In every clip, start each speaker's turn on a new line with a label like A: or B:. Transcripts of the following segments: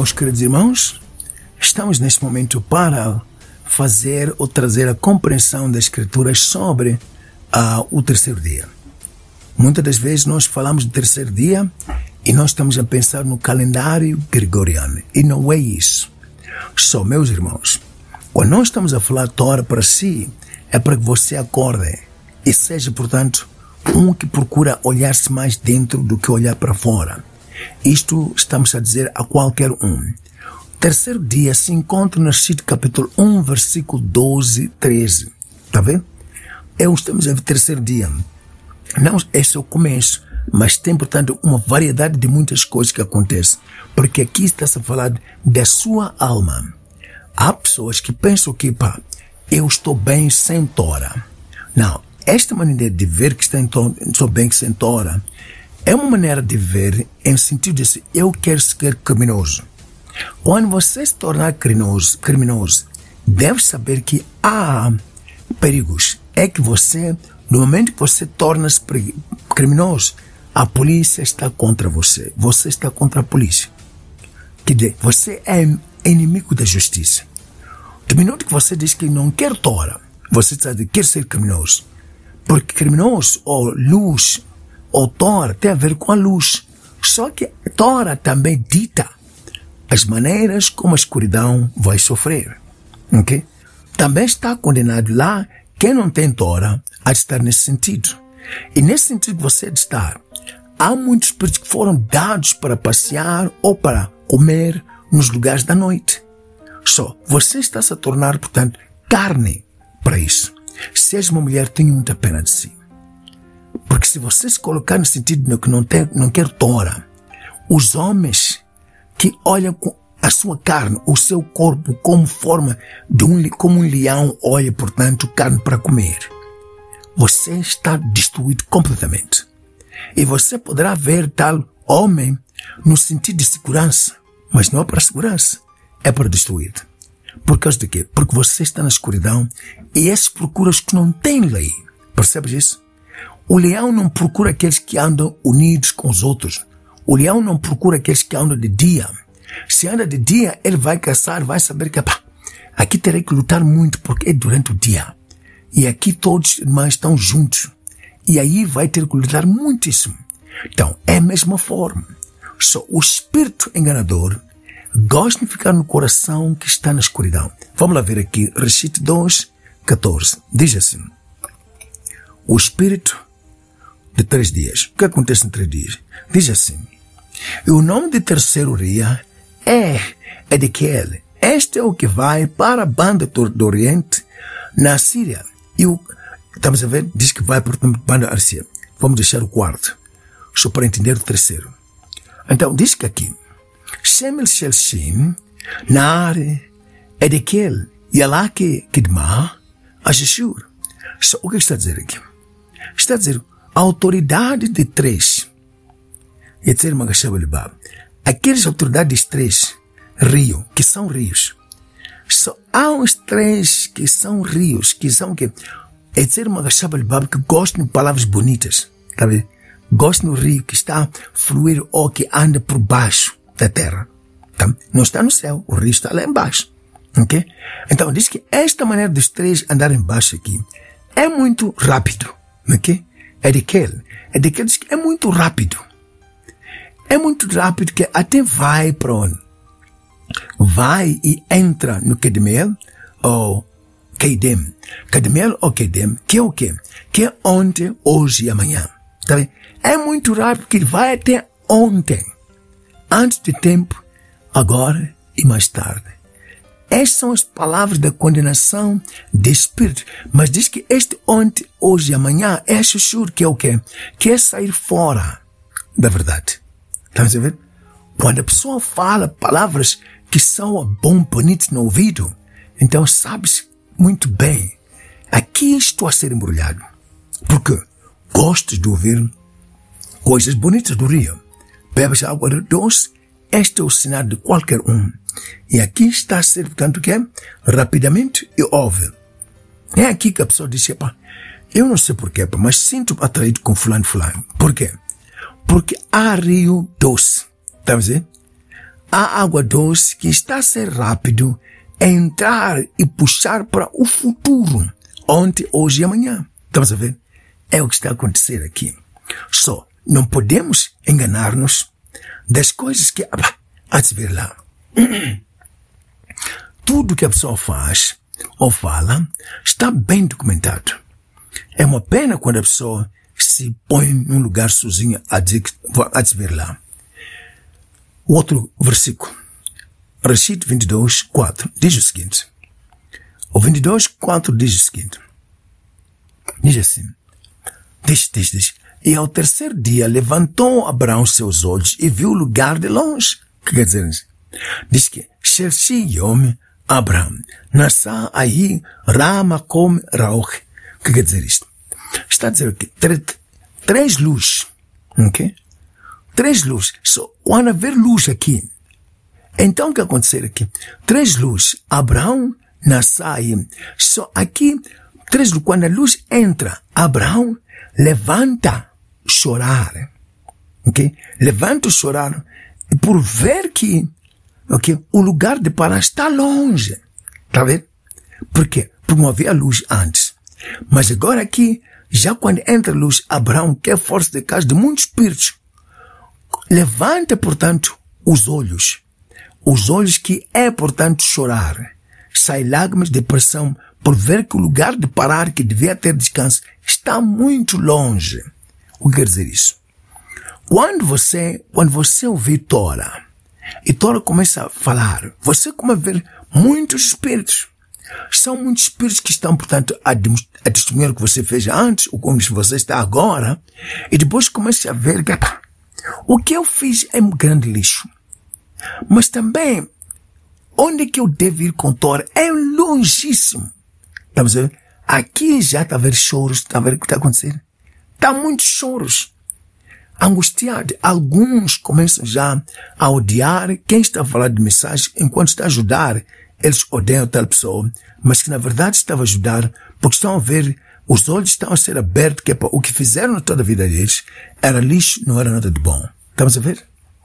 A: meus queridos irmãos, estamos neste momento para fazer ou trazer a compreensão das Escrituras sobre uh, o terceiro dia. Muitas das vezes nós falamos do terceiro dia e nós estamos a pensar no calendário gregoriano. E não é isso. Só, meus irmãos, quando nós estamos a falar Torá para si, é para que você acorde e seja, portanto, um que procura olhar-se mais dentro do que olhar para fora. Isto estamos a dizer a qualquer um. Terceiro dia se encontra no Cito capítulo 1, versículo 12, 13. Está vendo? É estamos a ver terceiro dia. Não, esse é o começo, mas tem, portanto, uma variedade de muitas coisas que acontecem. Porque aqui está-se a falar da sua alma. Há pessoas que pensam que, pá, eu estou bem sem Tora. Não, esta maneira de ver que estou bem sem Tora é uma maneira de ver em sentido de se eu quero ser criminoso. Quando você se tornar criminoso, criminoso, deve saber que há perigos. É que você, no momento que você torna-se criminoso, a polícia está contra você. Você está contra a polícia. Que dizer, você é inimigo da justiça. Do minuto que você diz que não quer Tora, você está quer ser criminoso. Porque criminoso ou luz ou Tora tem a ver com a luz. Só que Tora também dita as maneiras como a escuridão vai sofrer. Ok? Também está condenado lá quem não tem Tora a estar nesse sentido. E nesse sentido você estar, há muitos espíritos que foram dados para passear ou para comer nos lugares da noite. Só você está se a tornar, portanto, carne para isso. Se és uma mulher, tenha muita pena de si. Porque se você se colocar no sentido que não, tem, não quer tora, os homens que olham com a sua carne, o seu corpo como forma de um, como um leão olha, portanto, carne para comer, você está destruído completamente. E você poderá ver tal homem no sentido de segurança, mas não é para segurança, é para destruir. Por causa de quê? Porque você está na escuridão e esses procuram os que não têm lei. Percebes isso? O leão não procura aqueles que andam unidos com os outros. O leão não procura aqueles que andam de dia. Se anda de dia, ele vai caçar, vai saber que pá, aqui terei que lutar muito porque é durante o dia. E aqui todos irmãos estão juntos. E aí vai ter que lutar muitíssimo. Então, é a mesma forma. Só o espírito enganador gosta de ficar no coração que está na escuridão. Vamos lá ver aqui, Recife 2, 14. Diz assim: O espírito de três dias. O que acontece em três dias? Diz assim: o nome de terceiro dia é Edequiel. Este é o que vai para a banda do Oriente, na Síria. E o, estamos a ver, diz que vai para a banda da Síria. Vamos deixar o quarto, só para entender o terceiro. Então, diz que aqui, Shemel Shelshim, Nare, Edequiel, Yalake Kidma, Ashishur. O que está a dizer aqui? Está a dizer autoridade de três. Aqueles autoridades três, rio, que são rios. Só há uns três que são rios, que são que Yetzer Magashabalibab, que gostam de palavras bonitas. Vendo? Gostam do rio que está a fluir ou que anda por baixo da terra. Tá? Não está no céu, o rio está lá embaixo. Ok? Então diz que esta maneira dos três andarem embaixo aqui é muito rápido. Ok? É que é de que é muito rápido. É muito rápido que até vai para onde? Vai e entra no Kedmel ou Kedem. Kedmel ou Kedem, que é o quê? Que é ontem, hoje e amanhã. Tá vendo? É muito rápido que vai até ontem antes de tempo, agora e mais tarde. Estas são as palavras da condenação de espírito. Mas diz que este ontem, hoje e amanhã é chuchur, que é o quê? Que é sair fora da verdade. Estamos a ver? Quando a pessoa fala palavras que são bom, bonitas no ouvido, então sabes muito bem, aqui estou a ser embrulhado. Porque gostas de ouvir coisas bonitas do rio bebes água doce, este é o sinal de qualquer um. E aqui está a ser, portanto, que é rapidamente e óbvio. É aqui que a pessoa diz, pá, eu não sei porquê, mas sinto atraído com fulano fulano. Por quê? Porque há rio doce. Tá a ver? a água doce que está a ser rápido a entrar e puxar para o futuro, ontem, hoje e amanhã. Estamos a ver? É o que está a acontecer aqui. Só, não podemos enganar-nos das coisas que... Há de ver lá. Tudo que a pessoa faz ou fala está bem documentado. É uma pena quando a pessoa se põe num lugar sozinha a dizer se ver lá. Outro versículo. Rashid 22, 4 diz o seguinte. O 22, 4 diz o seguinte. Diz assim. Diz, diz, diz. E ao terceiro dia levantou Abraão seus olhos e viu o lugar de longe. O que quer dizer isso? Diz que Yom Abraão nasça aí Ramakom Rauch. O que quer dizer isto? Está a dizer que três luzes, ok? Três luzes. Só vai haver luz aqui. Então o que acontecer aqui? Três luzes. Abraão nasce Só aqui, três luzes. Quando a luz entra, Abraão levanta chorar. Ok? Levanta chorar por ver que ok, o lugar de parar está longe. Tá vendo? Por quê? Porque não havia luz antes. Mas agora aqui, já quando entra luz, Abraão, que é força de casa de muitos espíritos, levanta, portanto, os olhos. Os olhos que é, portanto, chorar. Sai lágrimas de depressão por ver que o lugar de parar que devia ter descanso está muito longe. O que quer dizer isso? Quando você, quando você ouvir Tora, e Tora começa a falar, você começa a ver muitos espíritos. São muitos espíritos que estão, portanto, a, a testemunhar o que você fez antes, o como você está agora, e depois começa a ver que, o que eu fiz é um grande lixo. Mas também, onde é que eu devo ir com Tora? É longíssimo. Estamos a ver? Aqui já está a ver choros, está a ver o que está acontecendo? Está muitos choros. Angustiado. Alguns começam já a odiar quem está a falar de mensagem enquanto está a ajudar. Eles odeiam tal pessoa, mas que na verdade estava a ajudar porque estão a ver, os olhos estão a ser abertos, que é o que fizeram toda a vida deles era lixo, não era nada de bom. Estamos a ver?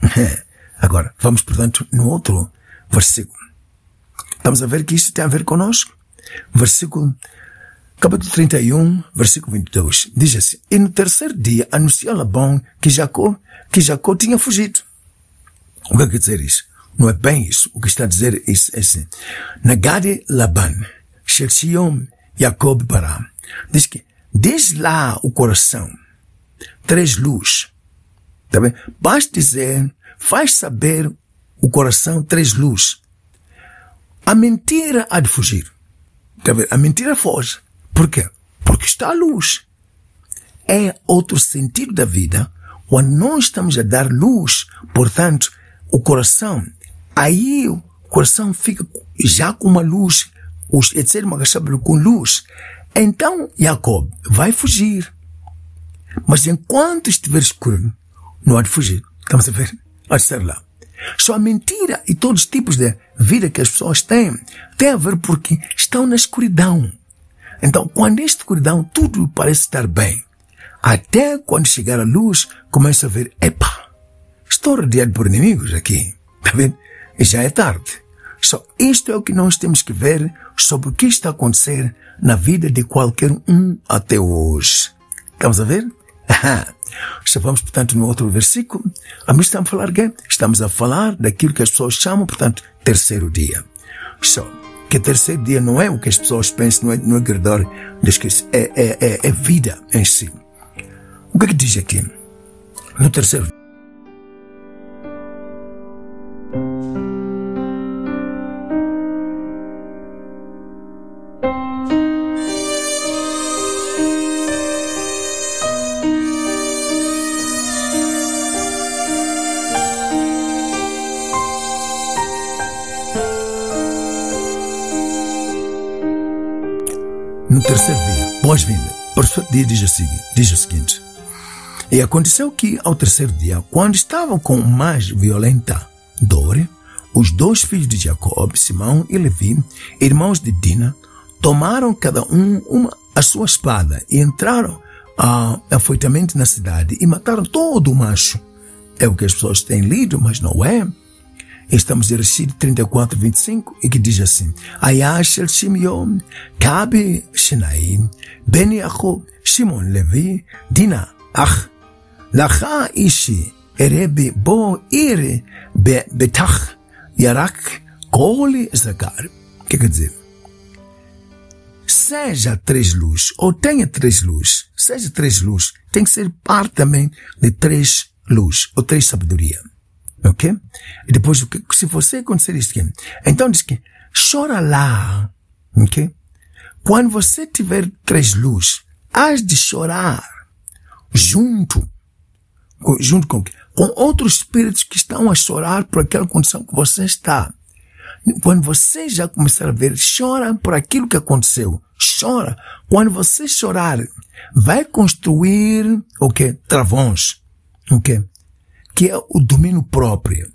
A: Agora, vamos portanto no outro versículo. Estamos a ver que isto tem a ver conosco. Versículo Capítulo 31, versículo 22, diz assim, E no terceiro dia anunciou Labão que Jacó, que Jacó tinha fugido. O que é quer dizer isso? Não é bem isso. O que está a dizer é isso, é assim. Nagade Laban, Shelchiom, Jacob Bará. Diz que, desde lá o coração, três luz. Tá bem? Basta dizer, faz saber o coração três luz. A mentira há de fugir. Tá bem? A mentira foge. Por quê? Porque está a luz. É outro sentido da vida quando nós estamos a dar luz, portanto, o coração, aí o coração fica já com uma luz, os etc. com luz. Então, Jacob vai fugir. Mas enquanto estiver escuro, não há de fugir. Estamos a ver? Há de estar lá. Só a mentira e todos os tipos de vida que as pessoas têm, tem a ver porque estão na escuridão. Então, quando esta escuridão tudo parece estar bem, até quando chegar a luz, começa a ver, epa, estou rodeado por inimigos aqui. Está vendo? E já é tarde. Só isto é o que nós temos que ver sobre o que está a acontecer na vida de qualquer um até hoje. Estamos a ver? Já vamos, portanto, no outro versículo. A mim estamos a falar quê? Estamos a falar daquilo que as pessoas chamam, portanto, terceiro dia. Só que terceiro dia não é o que as pessoas pensam, não é, não é agradar é, é, é, é vida em si. O que é que diz aqui? No terceiro dia diz o, seguinte, diz o seguinte: E aconteceu que, ao terceiro dia, quando estavam com mais violenta dor, os dois filhos de Jacob, Simão e Levi, irmãos de Dina, tomaram cada um uma, a sua espada e entraram ah, afoitamente na cidade e mataram todo o macho. É o que as pessoas têm lido, mas não é. Estamos em Rashid 34, 25, e que diz assim: Ayash el Shimeon, Kabe Shinai, Ben Yaakov, Shimon Levi, Dina, Ach, Lacha Ishi, Erebe Bo Ire, Betach, Yarak, Koli Zakar. O que quer dizer? Seja três luzes, ou tenha três luzes, seja três luzes, tem que ser parte também de três luzes, ou três sabedoria. Ok? E depois, se você acontecer isso aqui, então diz que chora lá. Ok? Quando você tiver três luzes, hás de chorar junto, junto com, com outros espíritos que estão a chorar por aquela condição que você está. Quando você já começar a ver, chora por aquilo que aconteceu. Chora. Quando você chorar, vai construir o que? Travões. O que? É o domínio próprio.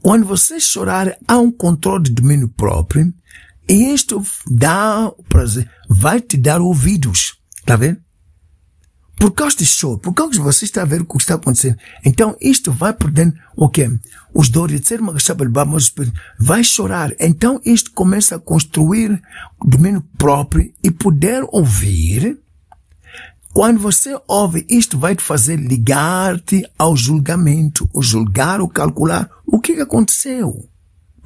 A: Quando você chorar, há um controle de domínio próprio. E isto dá prazer, vai te dar ouvidos. Tá vendo? Por causa de choro, por causa de você está a ver o que está acontecendo. Então, isto vai por dentro, o quê? Os dores de ser vai chorar. Então, isto começa a construir domínio próprio e poder ouvir. Quando você ouve, isto vai te fazer ligar-te ao julgamento, o julgar, o calcular. O que aconteceu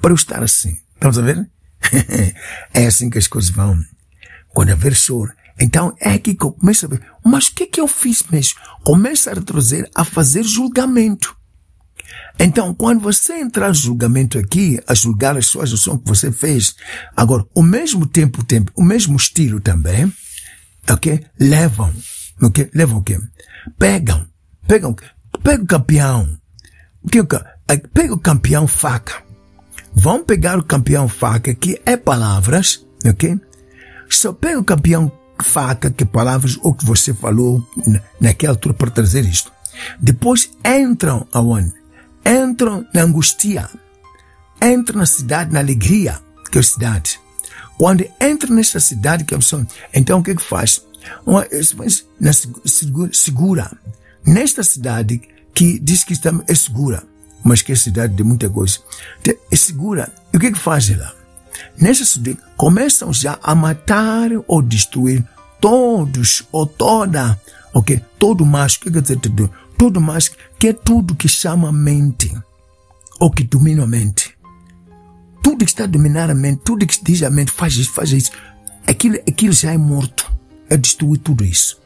A: para eu estar assim? Estamos a ver? é assim que as coisas vão. Quando haver choro, então é aqui que eu começo a ver, mas o que é que eu fiz mesmo? Começa a retroceder a fazer julgamento. Então, quando você entrar no julgamento aqui, a julgar as suas ações que você fez, agora, o mesmo tempo, tempo, o mesmo estilo também, ok? Levam, ok? Levam o quê? Pegam, pegam, pega o campeão, pega o campeão faca. Vão pegar o campeão faca, que é palavras, ok? Só pega o campeão faca, que palavras, ou que você falou naquela altura para trazer isto. Depois entram aonde? Entram na angústia. Entram na cidade, na alegria, que é a cidade. Quando entra nesta cidade, que é a então o que é que faz? Uma, na, segura, segura. Nesta cidade, que diz que está, é segura, mas que é cidade de muita coisa. É segura. E o que é que faz lá? Nessa cidade, começam já a matar ou destruir todos ou toda, ok? Todo macho, o que quer dizer tudo? Todo macho que é tudo que chama mente ou que domina a mente. Tudo que está a dominar a mente, tudo que diz a mente, faz isso, faz isso. Aquilo, aquilo já é morto. É destruir tudo isso.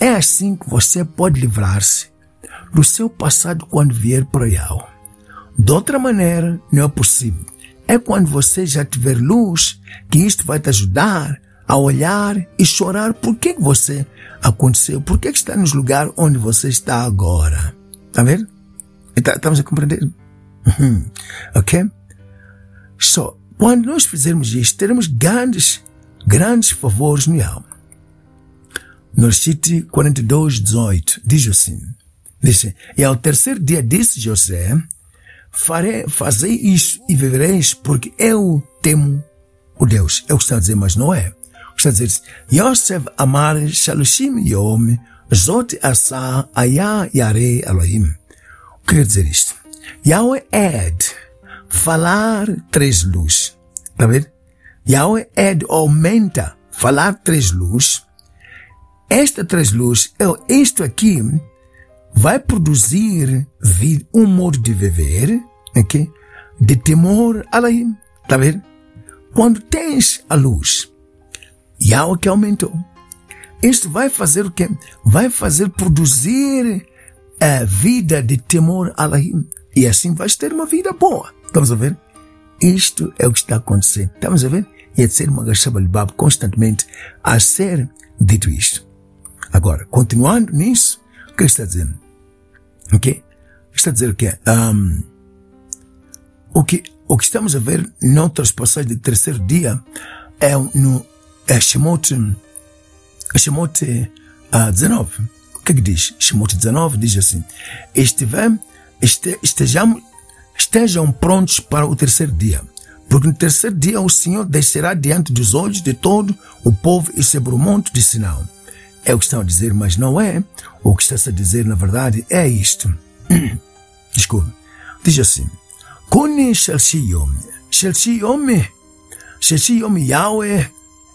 A: É assim que você pode livrar-se do seu passado quando vier para o De outra maneira, não é possível é quando você já tiver luz que isto vai te ajudar a olhar e chorar por que você aconteceu, por que está nos lugar onde você está agora. Tá vendo? Tá, estamos a compreender? Ok? Só, quando nós fizermos isto, teremos grandes, grandes favores no alma. No City 42, 18, diz assim, diz, e ao terceiro dia disse José, farei, fazei isso e vivereis, porque eu temo o Deus. É o que está a dizer, mas não é. Está a dizer, Yosef amar shalushim yom, zot asa aya yare Elohim. O que quer dizer isto? Yahweh Ed, falar três luz. A ver? Yahweh Ed aumenta, falar três luz. Esta três luz, isto aqui, vai produzir um modo de viver, ok? De temor a. Está vendo? Quando tens a luz, algo que aumentou, isto vai fazer o quê? Vai fazer produzir a vida de temor a. E assim vais ter uma vida boa. Estamos a ver? Isto é o que está acontecendo. Estamos a ver? E é uma Gashabalibab constantemente a ser dito isto. Agora, continuando nisso, o que está dizendo? Ok? Está a dizer o quê? Um, o que, o que estamos a ver noutras passagens de terceiro dia é no é Shemot, Shemot uh, 19. O que é que diz? Shemot 19 diz assim, Estive, este, estejam, estejam prontos para o terceiro dia, porque no terceiro dia o Senhor descerá diante dos olhos de todo o povo e sobre o monte de Sinão. É o que estão a dizer, mas não é. O que está a dizer, na verdade, é isto. Desculpe. Diz assim: Kuni Shalshiyom, Shalshiyom, Shalshiyom Yahweh,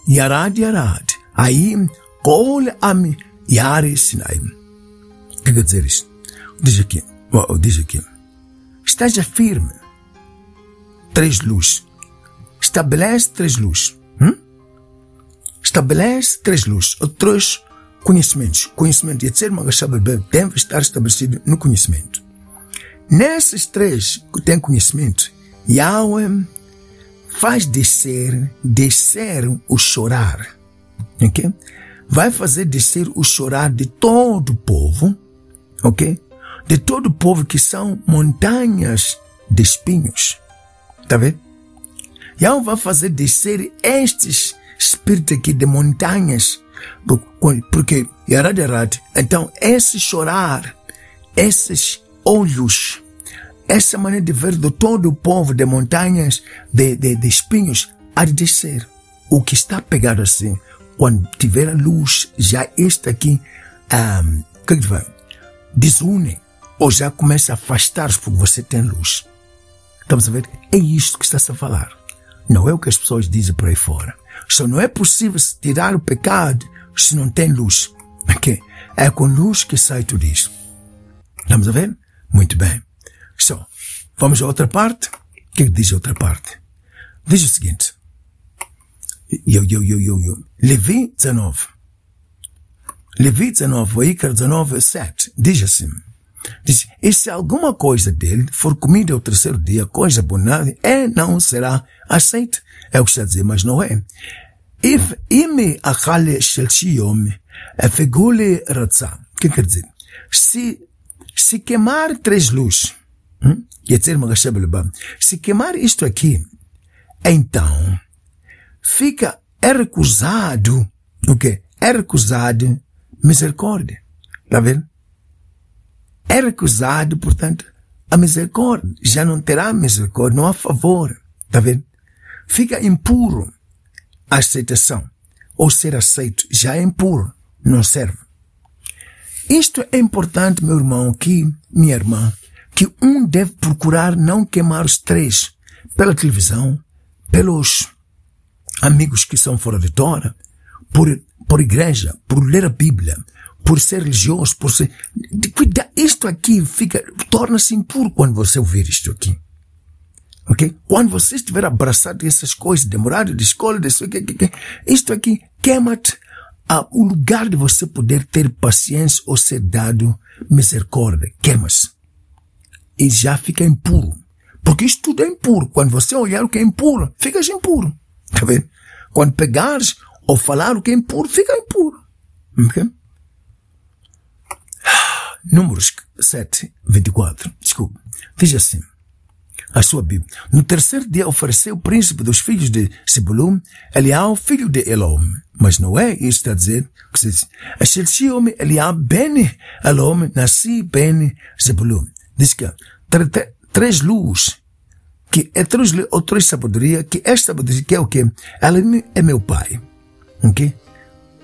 A: Yarad Yarad, aí, Kol Am Yare Sinai. O que quer dizer isso? Diz aqui, diz aqui, esteja firme, três luzes, estabelece três luzes, hum? estabelece três luzes, ou três conhecimentos, conhecimento, e ser deve estar estabelecido no conhecimento. Nesses três que tem conhecimento, Yahweh faz descer, descer o chorar. Ok? Vai fazer descer o chorar de todo o povo. Ok? De todo o povo que são montanhas de espinhos. Tá vendo? Yahweh vai fazer descer estes espíritos aqui de montanhas. Porque, Yarad Yarad, então esse chorar, esses olhos, essa maneira de ver de todo o povo de montanhas, de, de, de espinhos, há de descer. O que está pegado assim, quando tiver a luz, já está aqui, um, que vai? Desune, ou já começa a afastar-se porque você tem luz. Estamos a ver? É isto que está-se a falar. Não é o que as pessoas dizem por aí fora. Só não é possível tirar o pecado se não tem luz. Okay? É com luz que sai tudo isso. Estamos a ver? Muito bem. So, vamos à outra parte. O que, é que diz a outra parte? Diz o seguinte. Yo, yo, yo, yo, yo. Levi 19. Levi 19, Oícar 19, 7. Diz assim. Diz, e se alguma coisa dele for comida ao terceiro dia, coisa bonada, é, não será aceita. É o que está a dizer, mas não é. If ime achale shel shiyom, fegule ratza. O que quer dizer? Se se queimar três luzes, hum? se queimar isto aqui, então fica é recusado, o quê? É recusado misericórdia. Está vendo? É recusado, portanto, a misericórdia. Já não terá misericórdia, não há favor. Está vendo? Fica impuro a aceitação. Ou ser aceito já é impuro, não serve. Isto é importante, meu irmão, que, minha irmã, que um deve procurar não queimar os três pela televisão, pelos amigos que são fora de Tora, por, por igreja, por ler a Bíblia, por ser religioso, por ser. Cuida, isto aqui fica, torna-se impuro quando você ouvir isto aqui. Ok? Quando você estiver abraçado essas coisas, demorado de escola, de isto aqui queima-te o lugar de você poder ter paciência ou ser dado misericórdia, queima-se. E já fica impuro. Porque isto tudo é impuro. Quando você olhar o que é impuro, fica impuro. Tá vendo? Quando pegares ou falar o que é impuro, fica impuro. Ok? Números 7, 24. Desculpa. Diz assim a sua Bíblia. No terceiro dia ofereceu o príncipe dos filhos de Zebulun, Elial, filho de Elom. Mas não é isso que está a dizer. Ashelciome Eliab ben Elom, nasci ben Zebulun. Diz que três luzes, que é três, ou três sabedoria, que esta sabedoria que é o quê? Ela é meu pai. Ok?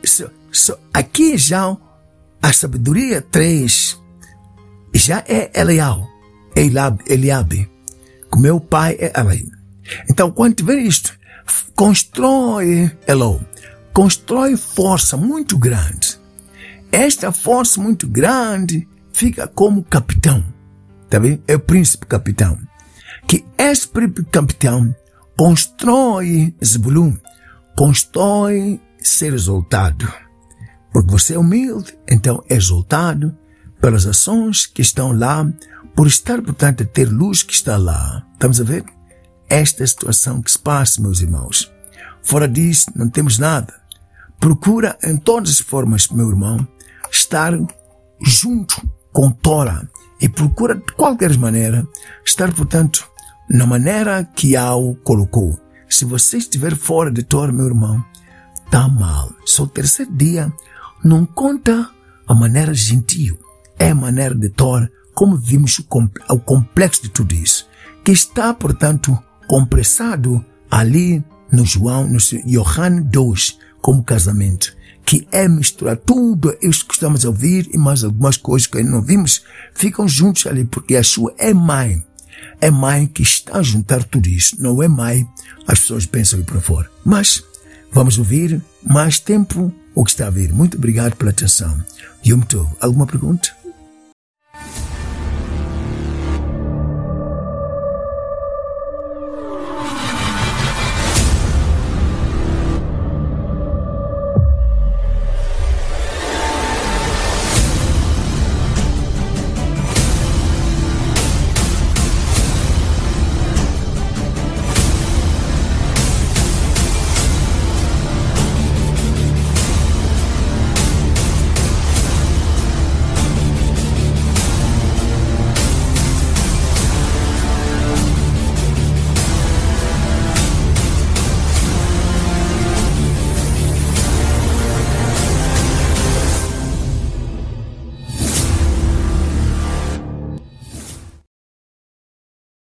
A: So, so, aqui já a sabedoria três já é Elial, Eliab, Eliabe que meu pai é Elohim. Então, quando tiver isto, constrói Elo, constrói força muito grande. Esta força muito grande fica como capitão, tá bem? É o príncipe capitão. Que esse príncipe capitão constrói Zebulun, constrói ser exaltado. Porque você é humilde, então é exaltado pelas ações que estão lá por estar, portanto, a ter luz que está lá. Estamos a ver? Esta é situação que se passa, meus irmãos. Fora disso, não temos nada. Procura, em todas as formas, meu irmão, estar junto com Tora e procura, de qualquer maneira, estar, portanto, na maneira que Yao colocou. Se você estiver fora de Tora, meu irmão, está mal. Só o terceiro dia não conta a maneira gentil. É a maneira de Tora como vimos o complexo de tudo isso, que está, portanto, compressado ali no João, no Johan 2, como casamento, que é misturar tudo isso que estamos a ouvir e mais algumas coisas que ainda não vimos, ficam juntos ali, porque a sua é mãe. é mãe que está a juntar tudo isso. Não é mãe, as pessoas pensam ir para fora. Mas vamos ouvir mais tempo o que está a vir. Muito obrigado pela atenção. Yom Tov. Alguma pergunta?